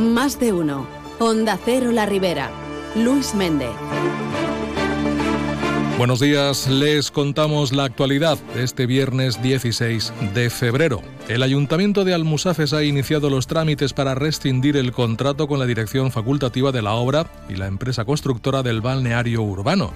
Más de uno. Onda Cero La Ribera. Luis Méndez. Buenos días, les contamos la actualidad de este viernes 16 de febrero. El Ayuntamiento de Almusafes ha iniciado los trámites para rescindir el contrato con la dirección facultativa de la obra y la empresa constructora del balneario urbano.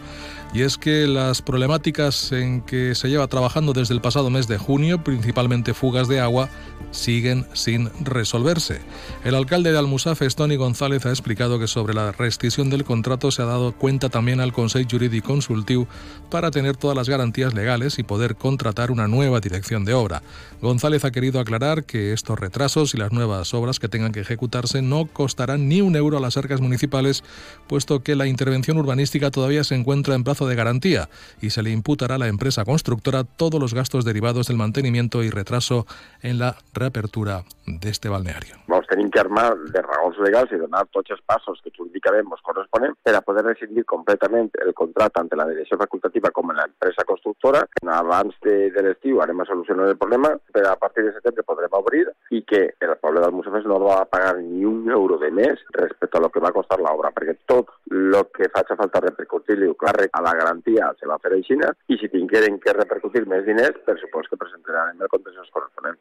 Y es que las problemáticas en que se lleva trabajando desde el pasado mes de junio, principalmente fugas de agua, siguen sin resolverse. El alcalde de Almusafes, Tony González, ha explicado que sobre la rescisión del contrato se ha dado cuenta también al Consejo Jurídico Consultivo para tener todas las garantías legales y poder contratar una nueva dirección de obra. González ha querido aclarar que estos retrasos y las nuevas obras que tengan que ejecutarse no costarán ni un euro a las arcas municipales, puesto que la intervención urbanística todavía se encuentra en plazo de garantía y se le imputará a la empresa constructora todos los gastos derivados del mantenimiento y retraso en la reapertura de este balneario. Tenim que armar de raons legals i donar tots els passos que jurídicament ens corresponen per a poder rescindir completament el contracte ante la direcció facultativa com en l'empresa constructora. Abans de, de l'estiu anem a solucionar el problema, però a partir de setembre podrem obrir i que el poble del Musafes no va a pagar ni un euro de més respecte a lo que va costar l'obra, perquè tot el que faci falta repercutir-li càrrec a la garantia se va fer així i si tingueren que repercutir més diners, per supost que presentaran el contenciós corresponent.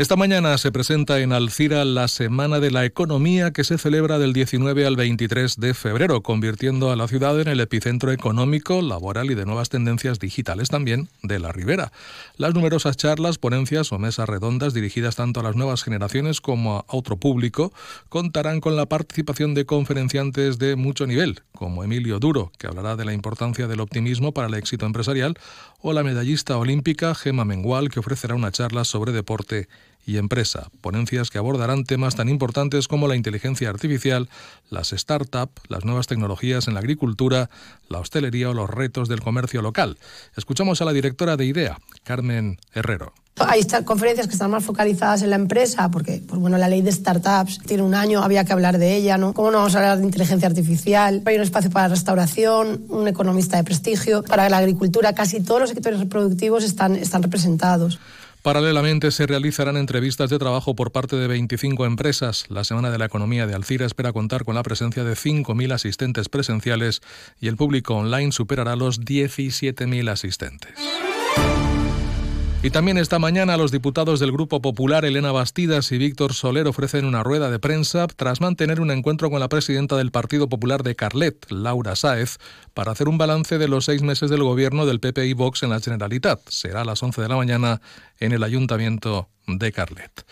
Esta mañana se presenta en Alcira la Semana de la Economía que se celebra del 19 al 23 de febrero, convirtiendo a la ciudad en el epicentro económico, laboral y de nuevas tendencias digitales también de la Ribera. Las numerosas charlas, ponencias o mesas redondas dirigidas tanto a las nuevas generaciones como a otro público contarán con la participación de conferenciantes de mucho nivel, como Emilio Duro, que hablará de la importancia del optimismo para el éxito empresarial, o la medallista olímpica Gema Mengual, que ofrecerá una charla sobre deporte y empresa, ponencias que abordarán temas tan importantes como la inteligencia artificial, las startups, las nuevas tecnologías en la agricultura, la hostelería o los retos del comercio local. Escuchamos a la directora de IDEA, Carmen Herrero. Hay conferencias que están más focalizadas en la empresa, porque pues bueno, la ley de startups tiene un año, había que hablar de ella, ¿no? ¿Cómo no vamos a hablar de inteligencia artificial? Hay un espacio para la restauración, un economista de prestigio, para la agricultura, casi todos los sectores reproductivos están, están representados. Paralelamente se realizarán entrevistas de trabajo por parte de 25 empresas. La Semana de la Economía de Alcira espera contar con la presencia de 5.000 asistentes presenciales y el público online superará los 17.000 asistentes. Y también esta mañana los diputados del Grupo Popular, Elena Bastidas y Víctor Soler, ofrecen una rueda de prensa tras mantener un encuentro con la presidenta del Partido Popular de Carlet, Laura Sáez, para hacer un balance de los seis meses del gobierno del PP y Vox en la Generalitat. Será a las 11 de la mañana en el Ayuntamiento de Carlet.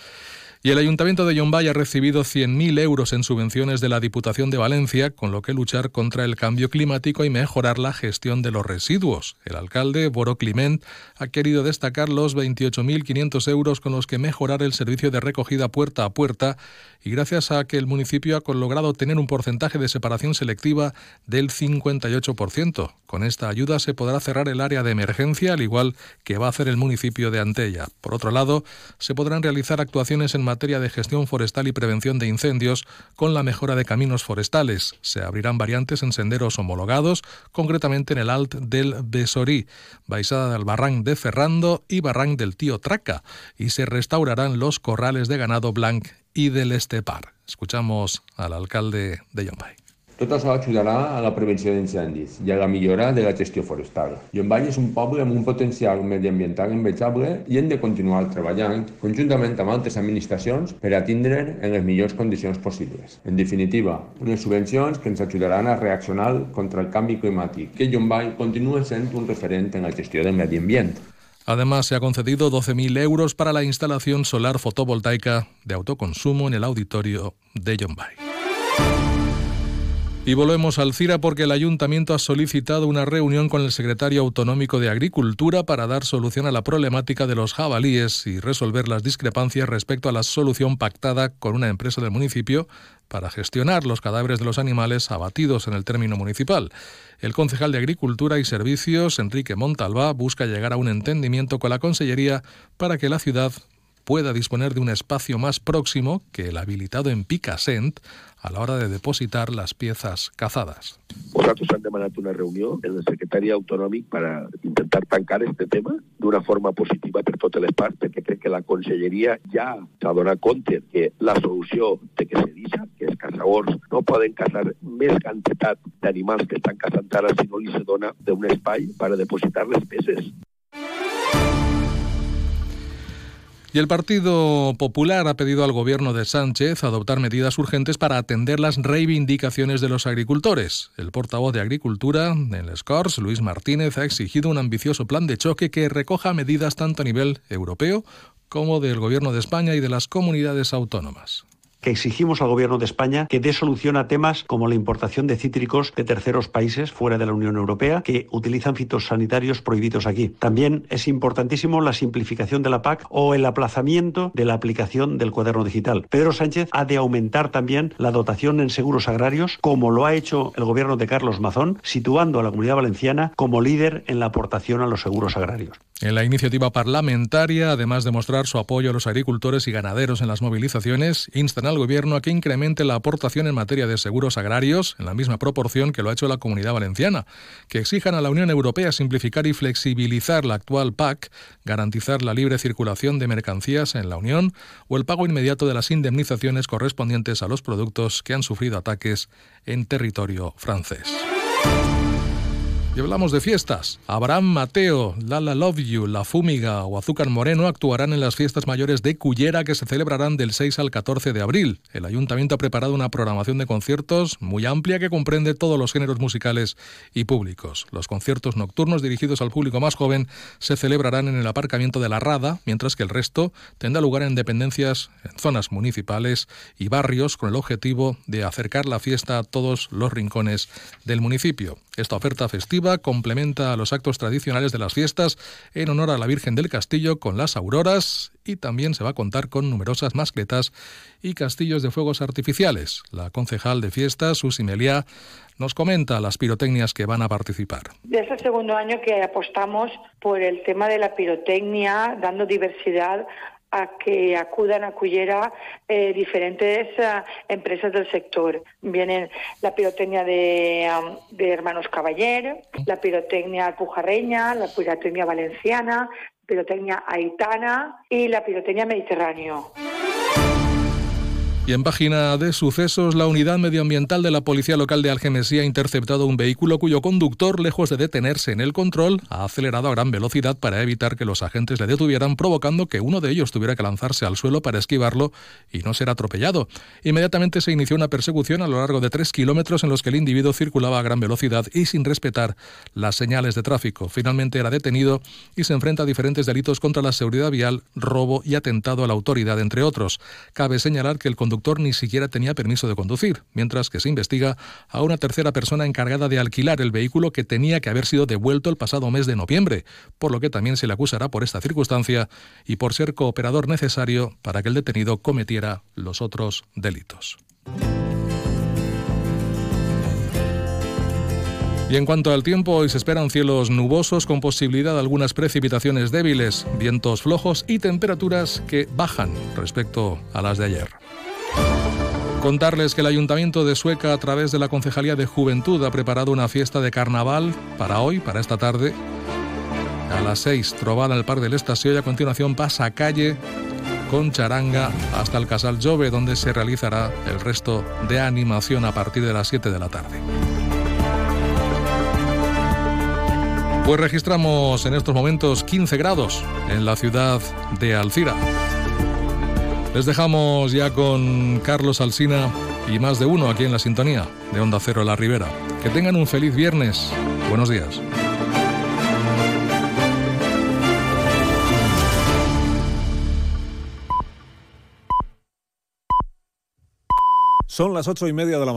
Y el Ayuntamiento de Yombay ha recibido 100.000 euros en subvenciones de la Diputación de Valencia, con lo que luchar contra el cambio climático y mejorar la gestión de los residuos. El alcalde, Boro Climent, ha querido destacar los 28.500 euros con los que mejorar el servicio de recogida puerta a puerta y gracias a que el municipio ha logrado tener un porcentaje de separación selectiva del 58%. Con esta ayuda se podrá cerrar el área de emergencia, al igual que va a hacer el municipio de Antella. Por otro lado, se podrán realizar actuaciones en materia de gestión forestal y prevención de incendios con la mejora de caminos forestales. Se abrirán variantes en senderos homologados, concretamente en el Alt del Besorí, Baixada del Barranc de Ferrando y Barranc del Tío Traca, y se restaurarán los corrales de ganado blanc y del Estepar. Escuchamos al alcalde de Yombay. Tot això ajudarà a la prevenció d'incendis i a la millora de la gestió forestal. Llombany és un poble amb un potencial mediambiental envejable i hem de continuar treballant conjuntament amb altres administracions per atendre en les millors condicions possibles. En definitiva, unes subvencions que ens ajudaran a reaccionar contra el canvi climàtic, que Llombany continua sent un referent en la gestió del medi ambient. Además, se ha concedido 12.000 euros para la instalación solar fotovoltaica de autoconsumo en el auditorio de Yombay. Y volvemos al CIRA porque el ayuntamiento ha solicitado una reunión con el secretario autonómico de Agricultura para dar solución a la problemática de los jabalíes y resolver las discrepancias respecto a la solución pactada con una empresa del municipio para gestionar los cadáveres de los animales abatidos en el término municipal. El concejal de Agricultura y Servicios, Enrique Montalbá, busca llegar a un entendimiento con la Consellería para que la ciudad pueda disponer de un espacio más próximo que el habilitado en Picassent a la hora de depositar les piezas cazadas. Nosaltres hem demanat una reunió en el secretari autonòmic per a intentar tancar este tema d'una forma positiva per totes les parts, perquè crec que la conselleria ja s'ha donat compte que la solució de que se deixa, que els caçadors no poden caçar més quantitat d'animals que estan caçant ara si no li se dona d'un espai per depositar les peces. Y el Partido Popular ha pedido al gobierno de Sánchez adoptar medidas urgentes para atender las reivindicaciones de los agricultores. El portavoz de Agricultura en Les Corts, Luis Martínez, ha exigido un ambicioso plan de choque que recoja medidas tanto a nivel europeo como del gobierno de España y de las comunidades autónomas que exigimos al Gobierno de España que dé solución a temas como la importación de cítricos de terceros países fuera de la Unión Europea que utilizan fitosanitarios prohibidos aquí. También es importantísimo la simplificación de la PAC o el aplazamiento de la aplicación del cuaderno digital. Pedro Sánchez ha de aumentar también la dotación en seguros agrarios, como lo ha hecho el Gobierno de Carlos Mazón, situando a la Comunidad Valenciana como líder en la aportación a los seguros agrarios. En la iniciativa parlamentaria, además de mostrar su apoyo a los agricultores y ganaderos en las movilizaciones, instan al Gobierno a que incremente la aportación en materia de seguros agrarios en la misma proporción que lo ha hecho la Comunidad Valenciana, que exijan a la Unión Europea simplificar y flexibilizar la actual PAC, garantizar la libre circulación de mercancías en la Unión o el pago inmediato de las indemnizaciones correspondientes a los productos que han sufrido ataques en territorio francés. Y hablamos de fiestas. Abraham Mateo, Lala Love You, La Fúmiga o Azúcar Moreno actuarán en las fiestas mayores de Cullera que se celebrarán del 6 al 14 de abril. El ayuntamiento ha preparado una programación de conciertos muy amplia que comprende todos los géneros musicales y públicos. Los conciertos nocturnos dirigidos al público más joven se celebrarán en el aparcamiento de la Rada, mientras que el resto tendrá lugar en dependencias, en zonas municipales y barrios con el objetivo de acercar la fiesta a todos los rincones del municipio. Esta oferta festiva complementa a los actos tradicionales de las fiestas en honor a la Virgen del Castillo con las auroras y también se va a contar con numerosas mascletas y castillos de fuegos artificiales. La concejal de fiestas, Susi Meliá, nos comenta las pirotecnias que van a participar. Es el segundo año que apostamos por el tema de la pirotecnia, dando diversidad a que acudan a Cullera eh, diferentes uh, empresas del sector. Vienen la pirotecnia de, de Hermanos Caballer, la pirotecnia alpujarreña, la pirotecnia valenciana, pirotecnia aitana y la pirotecnia mediterráneo. Y en página de sucesos, la unidad medioambiental de la Policía Local de Algemesí ha interceptado un vehículo cuyo conductor, lejos de detenerse en el control, ha acelerado a gran velocidad para evitar que los agentes le detuvieran, provocando que uno de ellos tuviera que lanzarse al suelo para esquivarlo y no ser atropellado. Inmediatamente se inició una persecución a lo largo de tres kilómetros en los que el individuo circulaba a gran velocidad y sin respetar las señales de tráfico. Finalmente era detenido y se enfrenta a diferentes delitos contra la seguridad vial, robo y atentado a la autoridad, entre otros. Cabe señalar que el conductor ni siquiera tenía permiso de conducir, mientras que se investiga a una tercera persona encargada de alquilar el vehículo que tenía que haber sido devuelto el pasado mes de noviembre, por lo que también se le acusará por esta circunstancia y por ser cooperador necesario para que el detenido cometiera los otros delitos. Y en cuanto al tiempo, hoy se esperan cielos nubosos con posibilidad de algunas precipitaciones débiles, vientos flojos y temperaturas que bajan respecto a las de ayer. Contarles que el Ayuntamiento de Sueca, a través de la Concejalía de Juventud, ha preparado una fiesta de carnaval para hoy, para esta tarde. A las 6, trovada el Par del Estación y a continuación pasa calle con charanga hasta el Casal Jove, donde se realizará el resto de animación a partir de las 7 de la tarde. Pues registramos en estos momentos 15 grados en la ciudad de Alcira. Les dejamos ya con Carlos Alsina y más de uno aquí en la sintonía de Onda Cero La Ribera. Que tengan un feliz viernes. Buenos días. Son las ocho y media de la